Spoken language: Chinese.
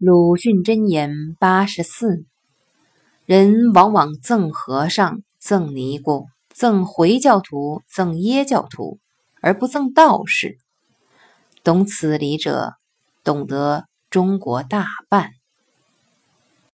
鲁迅箴言八十四。人往往赠和尚赠尼姑赠回教徒赠耶教徒而不赠道士。懂此理者懂得中国大半。